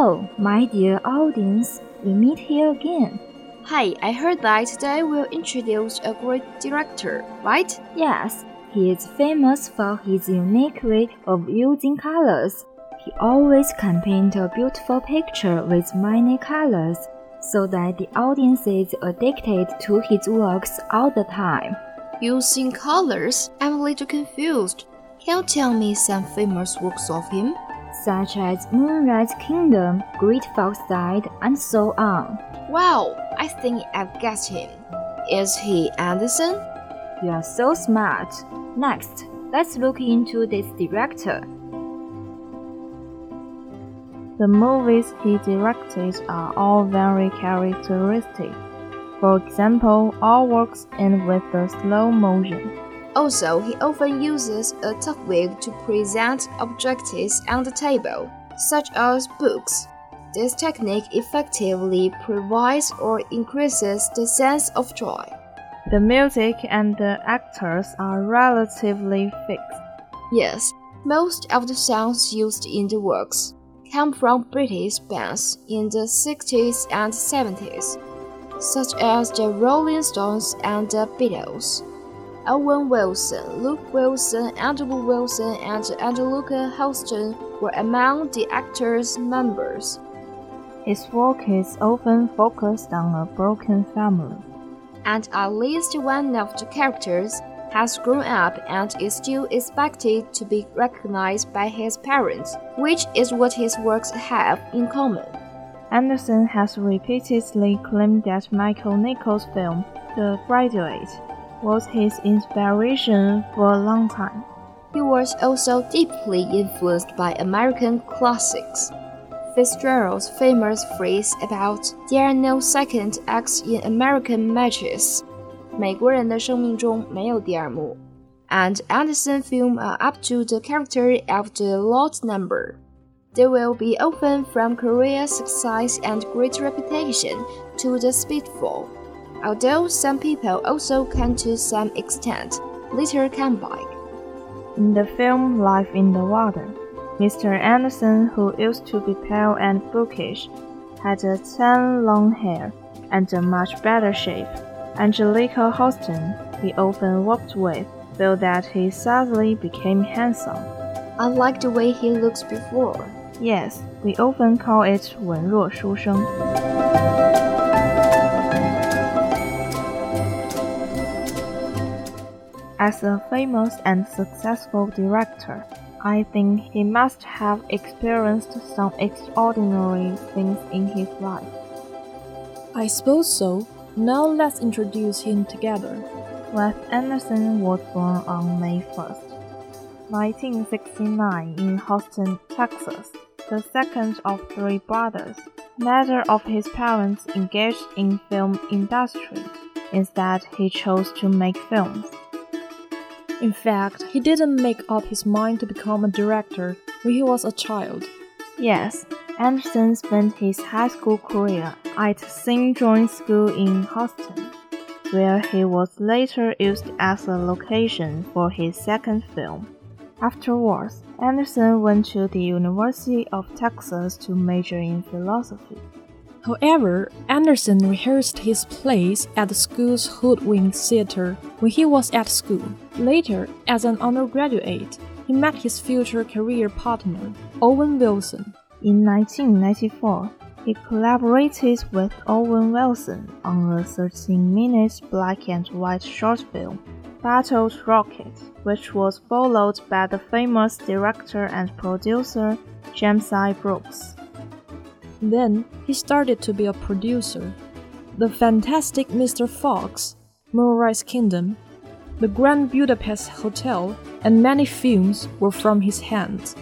Hello, my dear audience. We meet here again. Hi, I heard that today we'll introduce a great director, right? Yes, he is famous for his unique way of using colors. He always can paint a beautiful picture with many colors, so that the audience is addicted to his works all the time. Using colors, I'm a little confused. Can you tell me some famous works of him? Such as Moonrise Kingdom, Great Foxside, and so on. Wow, I think I've guessed him. Is he Anderson? You are so smart. Next, let's look into this director. The movies he directed are all very characteristic. For example, all works end with the slow motion. Also, he often uses a top wig to present objects on the table, such as books. This technique effectively provides or increases the sense of joy. The music and the actors are relatively fixed. Yes, most of the songs used in the works come from British bands in the 60s and 70s, such as the Rolling Stones and the Beatles. Owen Wilson, Luke Wilson, Andrew Wilson, and Anjelica Huston were among the actors' members. His work is often focused on a broken family. and at least one of the characters has grown up and is still expected to be recognized by his parents, which is what his works have in common. Anderson has repeatedly claimed that Michael Nichols' film, The Graduate, was his inspiration for a long time. He was also deeply influenced by American classics. Fitzgerald's famous phrase about there are no second acts in American matches. 美国人的生命中没有第二幕。And Anderson films are up to the character of the lot number. They will be often from career success and great reputation to the speedful. although some people also can to some extent later come by. In the film Life in the Water, Mr. Anderson, who used to be pale and bookish, had a tan long hair and a much better shape. Anjelica Huston, he often walked with, so that he suddenly became handsome. I like the way he looks before. Yes, we often call it 文弱书生。As a famous and successful director, I think he must have experienced some extraordinary things in his life. I suppose so. Now let's introduce him together. Wes Anderson was born on May 1st, 1969 in Houston, Texas, the second of three brothers. Neither of his parents engaged in film industry. Instead, he chose to make films. In fact, he didn't make up his mind to become a director when he was a child. Yes, Anderson spent his high school career at St. John's School in Houston, where he was later used as a location for his second film. Afterwards, Anderson went to the University of Texas to major in philosophy. However, Anderson rehearsed his plays at the school's Hoodwink Theater when he was at school. Later, as an undergraduate, he met his future career partner, Owen Wilson. In 1994, He collaborated with Owen Wilson on a 13 minute black and white short film, Bottle Rocket, which was followed by the famous director and producer James I. Brooks. Then he started to be a producer. The Fantastic Mr. Fox, Moonrise Kingdom, The Grand Budapest Hotel, and many films were from his hands.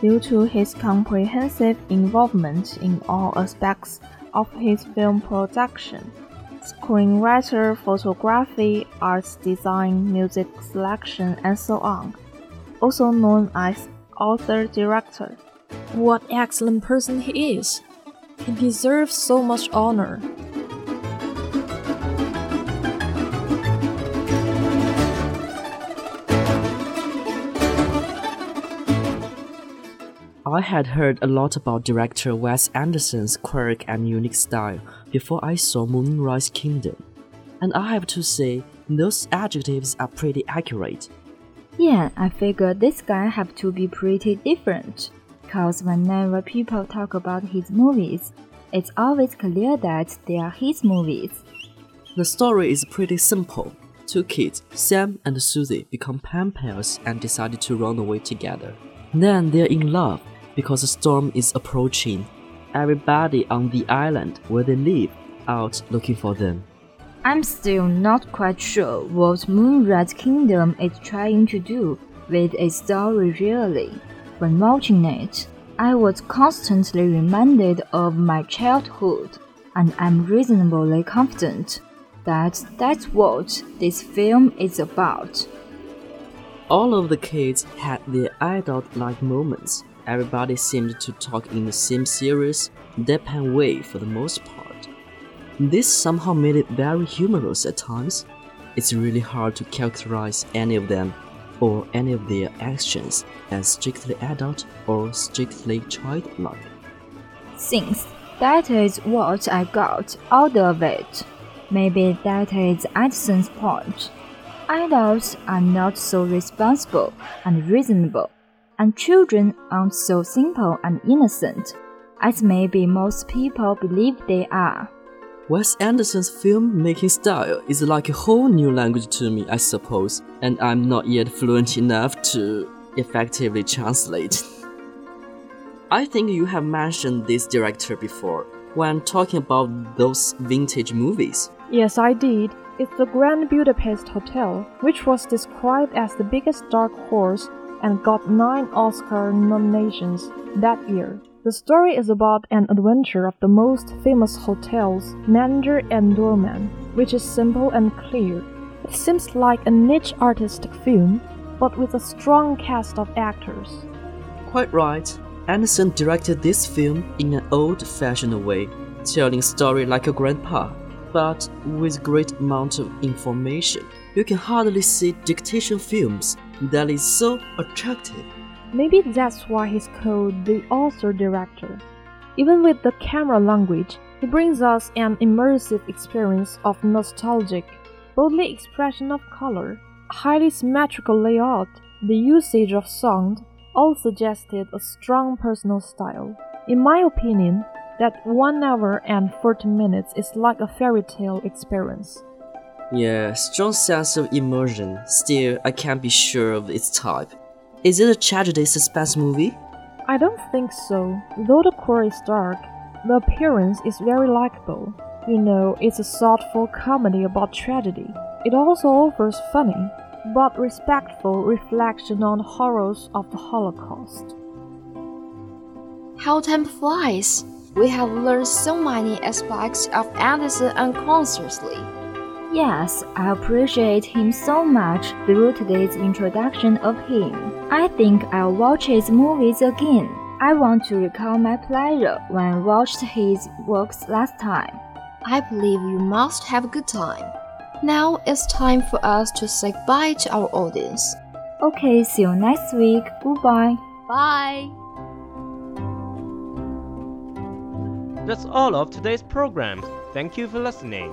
Due to his comprehensive involvement in all aspects of his film production screenwriter, photography, art design, music selection, and so on, also known as author director. What excellent person he is! He deserves so much honor. I had heard a lot about director Wes Anderson's quirk and unique style before I saw Moonrise Kingdom, and I have to say, those adjectives are pretty accurate. Yeah, I figured this guy have to be pretty different, cause whenever people talk about his movies, it's always clear that they are his movies. The story is pretty simple. Two kids, Sam and Susie, become pen pals and decided to run away together. Then they're in love because a storm is approaching. Everybody on the island where they live out looking for them. I'm still not quite sure what Moonrise Kingdom is trying to do with its story really. When watching it, I was constantly reminded of my childhood, and I'm reasonably confident that that's what this film is about. All of the kids had their adult like moments. Everybody seemed to talk in the same serious, deadpan way for the most part. This somehow made it very humorous at times. It's really hard to characterize any of them or any of their actions as strictly adult or strictly childlike. Since that is what I got out of it, maybe that is Anderson's point. Adults are not so responsible and reasonable, and children aren't so simple and innocent as maybe most people believe they are. Wes Anderson's filmmaking style is like a whole new language to me, I suppose, and I'm not yet fluent enough to effectively translate. I think you have mentioned this director before when talking about those vintage movies. Yes, I did. It's the Grand Budapest Hotel, which was described as the biggest dark horse and got nine Oscar nominations that year. The story is about an adventure of the most famous hotel's manager and doorman, which is simple and clear. It seems like a niche artistic film, but with a strong cast of actors. Quite right. Anderson directed this film in an old fashioned way, telling story like a grandpa, but with great amount of information. You can hardly see dictation films that is so attractive. Maybe that's why he's called the author director. Even with the camera language, he brings us an immersive experience of nostalgic, boldly expression of color, highly symmetrical layout, the usage of sound, all suggested a strong personal style. In my opinion, that 1 hour and 40 minutes is like a fairy tale experience. Yeah, strong sense of immersion. Still, I can't be sure of its type. Is it a tragedy suspense movie? I don't think so. Though the core is dark, the appearance is very likable. You know, it's a thoughtful comedy about tragedy. It also offers funny, but respectful reflection on the horrors of the Holocaust. How time flies! We have learned so many aspects of Anderson unconsciously. Yes, I appreciate him so much through today's introduction of him. I think I'll watch his movies again. I want to recall my pleasure when I watched his works last time. I believe you must have a good time. Now it's time for us to say goodbye to our audience. Okay, see you next week. Goodbye. Bye. That's all of today's program. Thank you for listening.